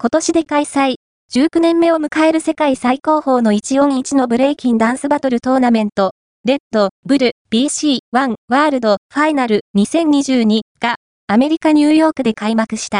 今年で開催、19年目を迎える世界最高峰の1音1のブレイキンダンスバトルトーナメント、レッド、ブル、BC、ワンワールドファイナル2022がアメリカニューヨークで開幕した。